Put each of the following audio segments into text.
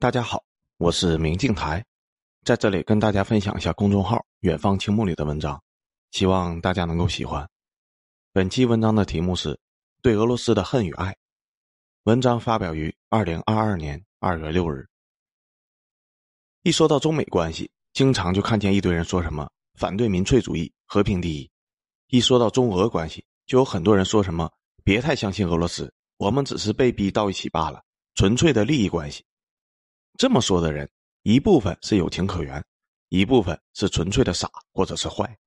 大家好，我是明镜台，在这里跟大家分享一下公众号“远方青木”里的文章，希望大家能够喜欢。本期文章的题目是《对俄罗斯的恨与爱》，文章发表于二零二二年二月六日。一说到中美关系，经常就看见一堆人说什么反对民粹主义、和平第一；一说到中俄关系，就有很多人说什么别太相信俄罗斯，我们只是被逼到一起罢了，纯粹的利益关系。这么说的人，一部分是有情可原，一部分是纯粹的傻或者是坏。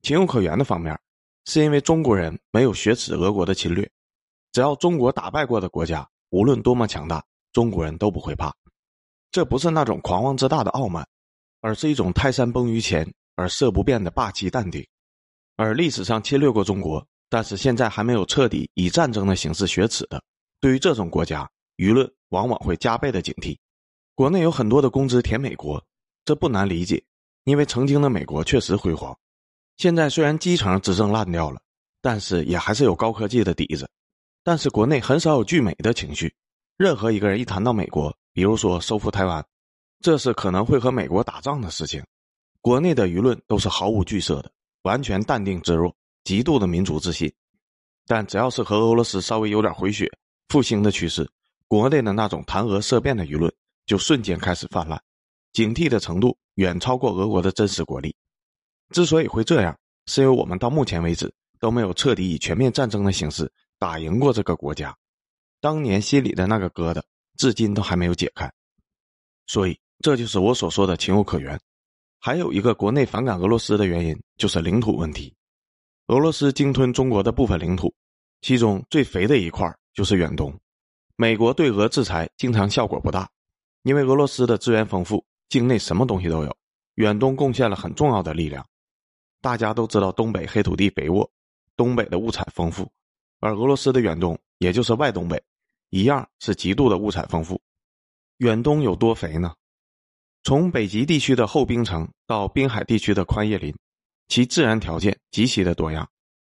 情有可原的方面，是因为中国人没有雪耻俄国的侵略，只要中国打败过的国家，无论多么强大，中国人都不会怕。这不是那种狂妄自大的傲慢，而是一种泰山崩于前而色不变的霸气淡定。而历史上侵略过中国，但是现在还没有彻底以战争的形式雪耻的，对于这种国家，舆论往往会加倍的警惕。国内有很多的公知舔美国，这不难理解，因为曾经的美国确实辉煌。现在虽然基层执政烂掉了，但是也还是有高科技的底子。但是国内很少有拒美的情绪，任何一个人一谈到美国，比如说收复台湾，这是可能会和美国打仗的事情，国内的舆论都是毫无惧色的，完全淡定自若，极度的民族自信。但只要是和俄罗斯稍微有点回血、复兴的趋势，国内的那种谈俄色变的舆论。就瞬间开始泛滥，警惕的程度远超过俄国的真实国力。之所以会这样，是因为我们到目前为止都没有彻底以全面战争的形式打赢过这个国家，当年心里的那个疙瘩至今都还没有解开。所以，这就是我所说的情有可原。还有一个国内反感俄罗斯的原因，就是领土问题。俄罗斯鲸吞中国的部分领土，其中最肥的一块就是远东。美国对俄制裁经常效果不大。因为俄罗斯的资源丰富，境内什么东西都有，远东贡献了很重要的力量。大家都知道东北黑土地肥沃，东北的物产丰富，而俄罗斯的远东，也就是外东北，一样是极度的物产丰富。远东有多肥呢？从北极地区的厚冰层到滨海地区的宽叶林，其自然条件极其的多样，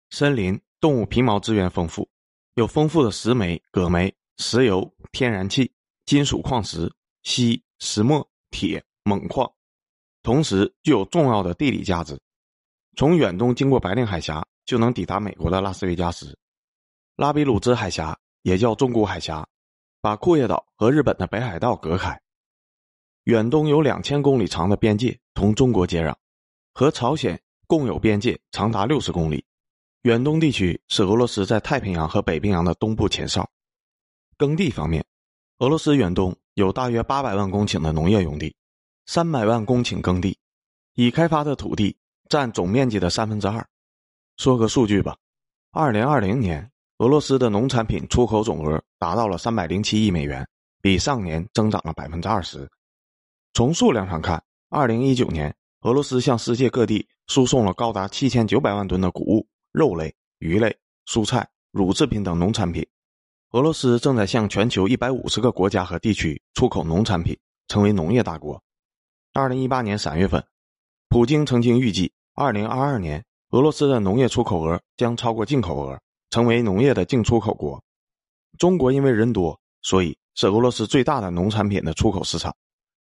森林、动物皮毛资源丰富，有丰富的石煤、铬煤、石油、天然气、金属矿石。锡、石墨、铁、锰矿，同时具有重要的地理价值。从远东经过白令海峡，就能抵达美国的拉斯维加斯。拉比鲁兹海峡也叫中古海峡，把库页岛和日本的北海道隔开。远东有两千公里长的边界同中国接壤，和朝鲜共有边界长达六十公里。远东地区是俄罗斯在太平洋和北冰洋的东部前哨。耕地方面，俄罗斯远东。有大约八百万公顷的农业用地，三百万公顷耕地，已开发的土地占总面积的三分之二。说个数据吧，二零二零年俄罗斯的农产品出口总额达到了三百零七亿美元，比上年增长了百分之二十。从数量上看，二零一九年俄罗斯向世界各地输送了高达七千九百万吨的谷物、肉类、鱼类、蔬菜、乳制品等农产品。俄罗斯正在向全球一百五十个国家和地区出口农产品，成为农业大国。二零一八年三月份，普京曾经预计，二零二二年俄罗斯的农业出口额将超过进口额，成为农业的净出口国。中国因为人多，所以是俄罗斯最大的农产品的出口市场，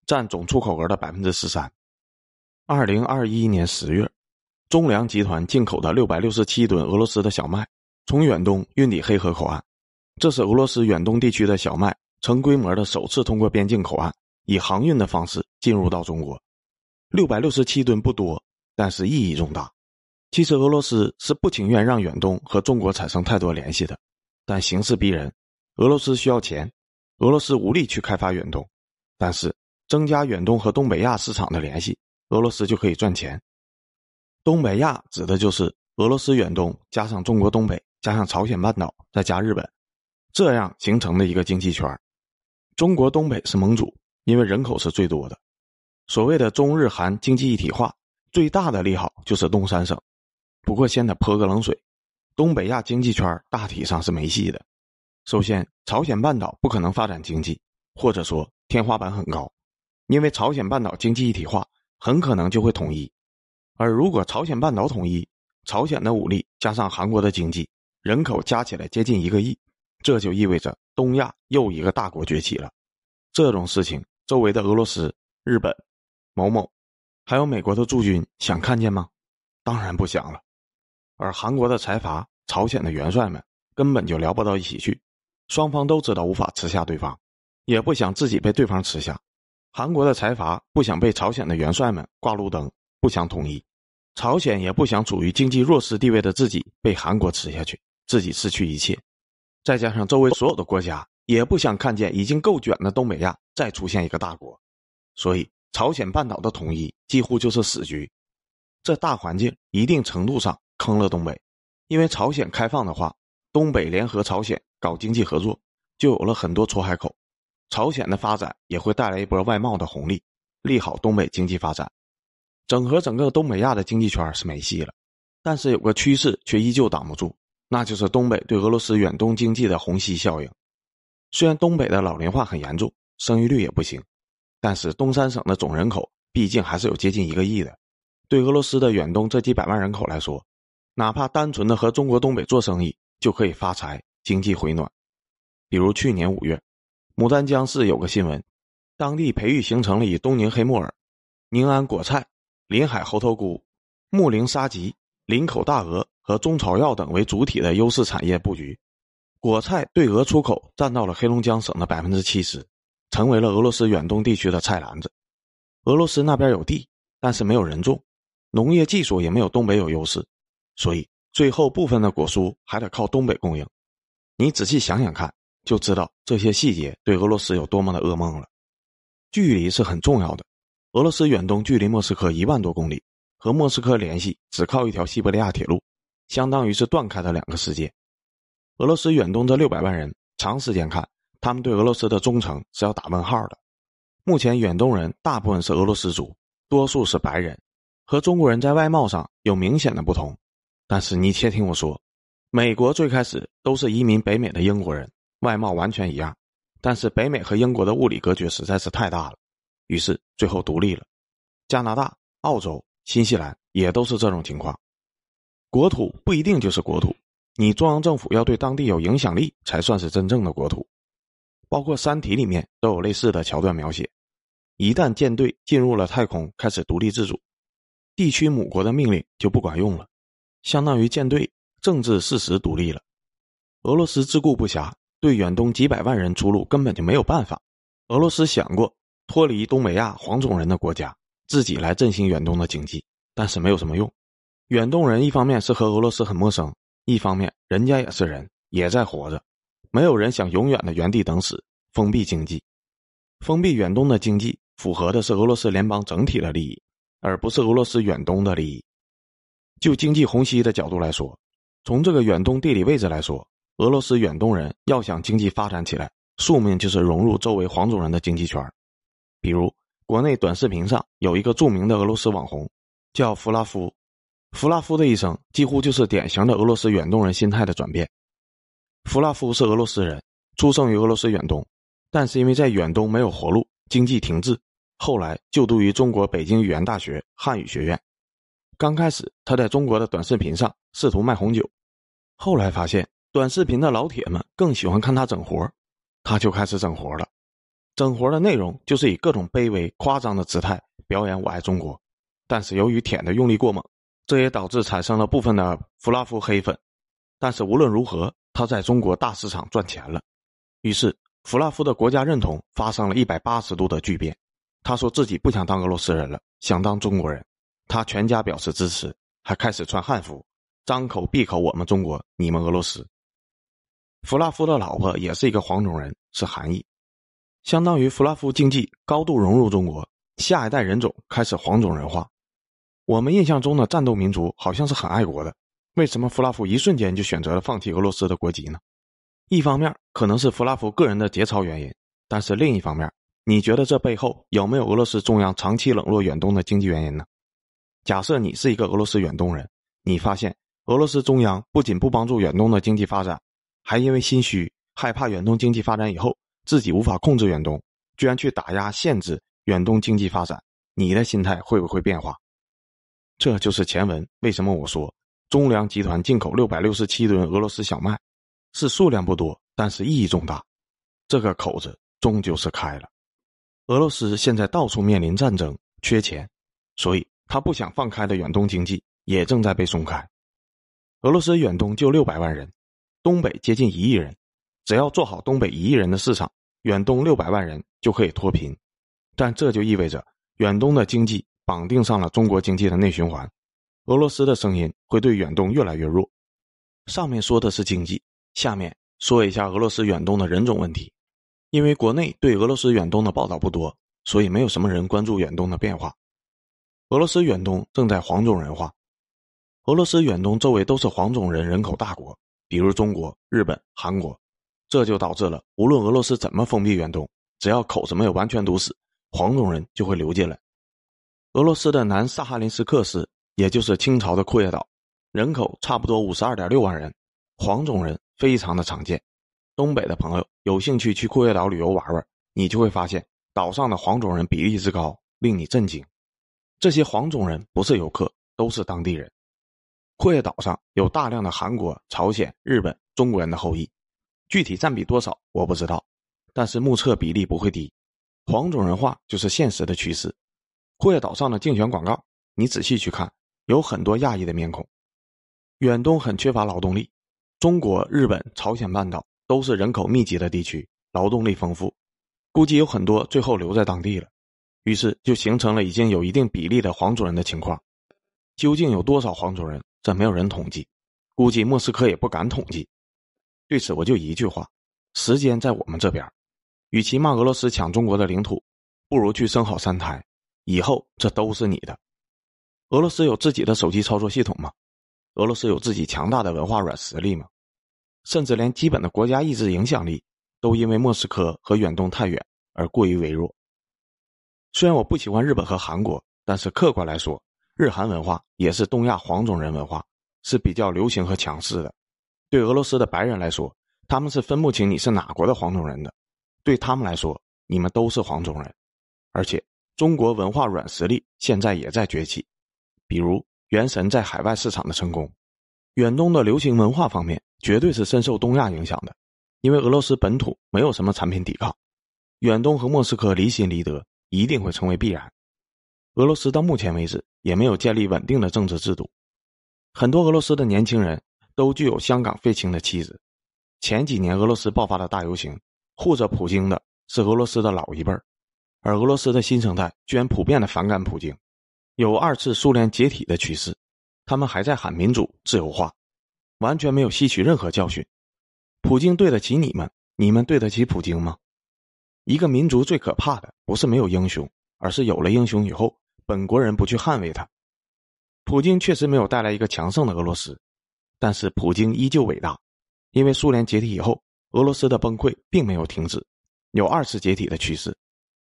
占总出口额的百分之十三。二零二一年十月，中粮集团进口的六百六十七吨俄罗斯的小麦，从远东运抵黑河口岸。这是俄罗斯远东地区的小麦成规模的首次通过边境口岸，以航运的方式进入到中国。六百六十七吨不多，但是意义重大。其实俄罗斯是不情愿让远东和中国产生太多联系的，但形势逼人，俄罗斯需要钱，俄罗斯无力去开发远东，但是增加远东和东北亚市场的联系，俄罗斯就可以赚钱。东北亚指的就是俄罗斯远东加上中国东北加上朝鲜半岛再加日本。这样形成的一个经济圈中国东北是盟主，因为人口是最多的。所谓的中日韩经济一体化，最大的利好就是东三省。不过先得泼个冷水，东北亚经济圈大体上是没戏的。首先，朝鲜半岛不可能发展经济，或者说天花板很高，因为朝鲜半岛经济一体化很可能就会统一。而如果朝鲜半岛统一，朝鲜的武力加上韩国的经济，人口加起来接近一个亿。这就意味着东亚又一个大国崛起了。这种事情，周围的俄罗斯、日本、某某，还有美国的驻军想看见吗？当然不想了。而韩国的财阀、朝鲜的元帅们根本就聊不到一起去，双方都知道无法吃下对方，也不想自己被对方吃下。韩国的财阀不想被朝鲜的元帅们挂路灯，不想统一；朝鲜也不想处于经济弱势地位的自己被韩国吃下去，自己失去一切。再加上周围所有的国家也不想看见已经够卷的东北亚再出现一个大国，所以朝鲜半岛的统一几乎就是死局。这大环境一定程度上坑了东北，因为朝鲜开放的话，东北联合朝鲜搞经济合作，就有了很多出海口，朝鲜的发展也会带来一波外贸的红利，利好东北经济发展。整合整个东北亚的经济圈是没戏了，但是有个趋势却依旧挡不住。那就是东北对俄罗斯远东经济的虹吸效应。虽然东北的老龄化很严重，生育率也不行，但是东三省的总人口毕竟还是有接近一个亿的。对俄罗斯的远东这几百万人口来说，哪怕单纯的和中国东北做生意就可以发财，经济回暖。比如去年五月，牡丹江市有个新闻，当地培育形成了以东宁黑木耳、宁安果菜、临海猴头菇、木陵沙棘、林口大鹅。和中草药等为主体的优势产业布局，果菜对俄出口占到了黑龙江省的百分之七十，成为了俄罗斯远东地区的菜篮子。俄罗斯那边有地，但是没有人种，农业技术也没有东北有优势，所以最后部分的果蔬还得靠东北供应。你仔细想想看，就知道这些细节对俄罗斯有多么的噩梦了。距离是很重要的，俄罗斯远东距离莫斯科一万多公里，和莫斯科联系只靠一条西伯利亚铁路。相当于是断开了两个世界。俄罗斯远东这六百万人，长时间看，他们对俄罗斯的忠诚是要打问号的。目前远东人大部分是俄罗斯族，多数是白人，和中国人在外貌上有明显的不同。但是你且听我说，美国最开始都是移民北美的英国人，外貌完全一样。但是北美和英国的物理隔绝实在是太大了，于是最后独立了。加拿大、澳洲、新西兰也都是这种情况。国土不一定就是国土，你中央政府要对当地有影响力，才算是真正的国土。包括《三体》里面都有类似的桥段描写：一旦舰队进入了太空，开始独立自主，地区母国的命令就不管用了，相当于舰队政治事实独立了。俄罗斯自顾不暇，对远东几百万人出路根本就没有办法。俄罗斯想过脱离东北亚黄种人的国家，自己来振兴远东的经济，但是没有什么用。远东人一方面是和俄罗斯很陌生，一方面人家也是人，也在活着。没有人想永远的原地等死，封闭经济，封闭远东的经济，符合的是俄罗斯联邦整体的利益，而不是俄罗斯远东的利益。就经济虹吸的角度来说，从这个远东地理位置来说，俄罗斯远东人要想经济发展起来，宿命就是融入周围黄种人的经济圈。比如，国内短视频上有一个著名的俄罗斯网红，叫弗拉夫。弗拉夫的一生几乎就是典型的俄罗斯远东人心态的转变。弗拉夫是俄罗斯人，出生于俄罗斯远东，但是因为在远东没有活路，经济停滞，后来就读于中国北京语言大学汉语学院。刚开始他在中国的短视频上试图卖红酒，后来发现短视频的老铁们更喜欢看他整活，他就开始整活了。整活的内容就是以各种卑微夸张的姿态表演“我爱中国”，但是由于舔的用力过猛。这也导致产生了部分的弗拉夫黑粉，但是无论如何，他在中国大市场赚钱了，于是弗拉夫的国家认同发生了一百八十度的巨变。他说自己不想当俄罗斯人了，想当中国人。他全家表示支持，还开始穿汉服，张口闭口我们中国，你们俄罗斯。弗拉夫的老婆也是一个黄种人，是韩裔，相当于弗拉夫经济高度融入中国，下一代人种开始黄种人化。我们印象中的战斗民族好像是很爱国的，为什么弗拉夫一瞬间就选择了放弃俄罗斯的国籍呢？一方面可能是弗拉夫个人的节操原因，但是另一方面，你觉得这背后有没有俄罗斯中央长期冷落远东的经济原因呢？假设你是一个俄罗斯远东人，你发现俄罗斯中央不仅不帮助远东的经济发展，还因为心虚，害怕远东经济发展以后自己无法控制远东，居然去打压限制远东经济发展，你的心态会不会变化？这就是前文为什么我说中粮集团进口六百六十七吨俄罗斯小麦，是数量不多，但是意义重大。这个口子终究是开了。俄罗斯现在到处面临战争，缺钱，所以他不想放开的远东经济也正在被松开。俄罗斯远东就六百万人，东北接近一亿人，只要做好东北一亿人的市场，远东六百万人就可以脱贫。但这就意味着远东的经济绑定上了中国经济的内循环，俄罗斯的声音会对远东越来越弱。上面说的是经济，下面说一下俄罗斯远东的人种问题。因为国内对俄罗斯远东的报道不多，所以没有什么人关注远东的变化。俄罗斯远东正在黄种人化，俄罗斯远东周围都是黄种人人口大国，比如中国、日本、韩国，这就导致了无论俄罗斯怎么封闭远东，只要口子没有完全堵死，黄种人就会流进来。俄罗斯的南萨哈林斯克市，也就是清朝的库页岛，人口差不多五十二点六万人，黄种人非常的常见。东北的朋友有兴趣去库页岛旅游玩玩，你就会发现岛上的黄种人比例之高，令你震惊。这些黄种人不是游客，都是当地人。库页岛上有大量的韩国、朝鲜、日本、中国人的后裔，具体占比多少我不知道，但是目测比例不会低。黄种人化就是现实的趋势。库页岛上的竞选广告，你仔细去看，有很多亚裔的面孔。远东很缺乏劳动力，中国、日本、朝鲜半岛。都是人口密集的地区，劳动力丰富，估计有很多最后留在当地了，于是就形成了已经有一定比例的黄种人的情况。究竟有多少黄种人，这没有人统计，估计莫斯科也不敢统计。对此我就一句话：时间在我们这边，与其骂俄罗斯抢中国的领土，不如去生好三胎，以后这都是你的。俄罗斯有自己的手机操作系统吗？俄罗斯有自己强大的文化软实力吗？甚至连基本的国家意志影响力，都因为莫斯科和远东太远而过于微弱。虽然我不喜欢日本和韩国，但是客观来说，日韩文化也是东亚黄种人文化，是比较流行和强势的。对俄罗斯的白人来说，他们是分不清你是哪国的黄种人的。对他们来说，你们都是黄种人。而且，中国文化软实力现在也在崛起，比如《原神》在海外市场的成功。远东的流行文化方面，绝对是深受东亚影响的，因为俄罗斯本土没有什么产品抵抗，远东和莫斯科离心离德，一定会成为必然。俄罗斯到目前为止也没有建立稳定的政治制度，很多俄罗斯的年轻人都具有香港废青的气质。前几年俄罗斯爆发的大游行，护着普京的是俄罗斯的老一辈儿，而俄罗斯的新生代居然普遍的反感普京，有二次苏联解体的趋势。他们还在喊民主自由化，完全没有吸取任何教训。普京对得起你们，你们对得起普京吗？一个民族最可怕的不是没有英雄，而是有了英雄以后，本国人不去捍卫他。普京确实没有带来一个强盛的俄罗斯，但是普京依旧伟大，因为苏联解体以后，俄罗斯的崩溃并没有停止，有二次解体的趋势。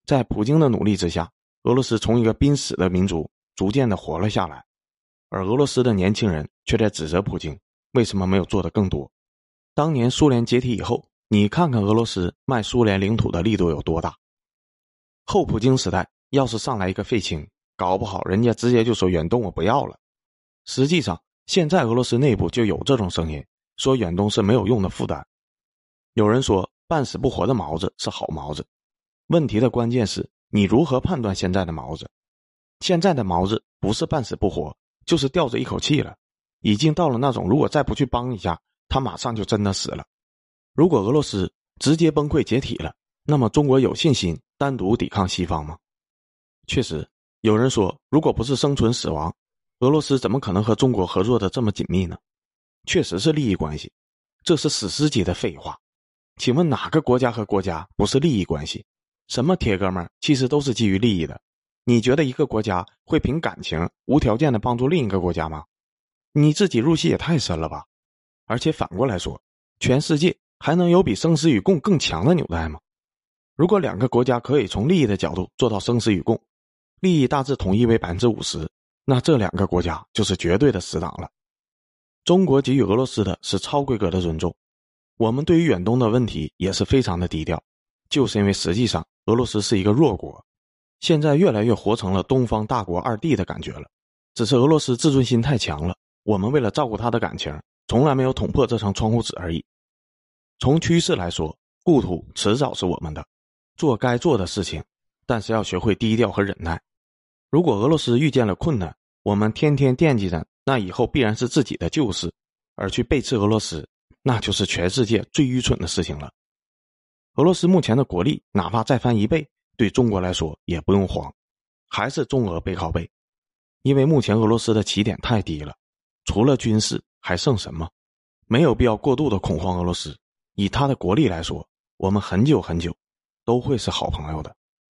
在普京的努力之下，俄罗斯从一个濒死的民族逐渐的活了下来。而俄罗斯的年轻人却在指责普京为什么没有做得更多。当年苏联解体以后，你看看俄罗斯卖苏联领土的力度有多大。后普京时代，要是上来一个废青，搞不好人家直接就说远东我不要了。实际上，现在俄罗斯内部就有这种声音，说远东是没有用的负担。有人说半死不活的毛子是好毛子，问题的关键是你如何判断现在的毛子？现在的毛子不是半死不活。就是吊着一口气了，已经到了那种如果再不去帮一下，他马上就真的死了。如果俄罗斯直接崩溃解体了，那么中国有信心单独抵抗西方吗？确实，有人说，如果不是生存死亡，俄罗斯怎么可能和中国合作的这么紧密呢？确实是利益关系，这是史诗级的废话。请问哪个国家和国家不是利益关系？什么铁哥们儿其实都是基于利益的。你觉得一个国家会凭感情无条件的帮助另一个国家吗？你自己入戏也太深了吧！而且反过来说，全世界还能有比生死与共更强的纽带吗？如果两个国家可以从利益的角度做到生死与共，利益大致统一为百分之五十，那这两个国家就是绝对的死党了。中国给予俄罗斯的是超规格的尊重，我们对于远东的问题也是非常的低调，就是因为实际上俄罗斯是一个弱国。现在越来越活成了东方大国二弟的感觉了，只是俄罗斯自尊心太强了。我们为了照顾他的感情，从来没有捅破这层窗户纸而已。从趋势来说，故土迟早是我们的，做该做的事情，但是要学会低调和忍耐。如果俄罗斯遇见了困难，我们天天惦记着，那以后必然是自己的旧事，而去背刺俄罗斯，那就是全世界最愚蠢的事情了。俄罗斯目前的国力，哪怕再翻一倍，对中国来说也不用慌，还是中俄背靠背，因为目前俄罗斯的起点太低了，除了军事还剩什么？没有必要过度的恐慌俄罗斯。以他的国力来说，我们很久很久都会是好朋友的。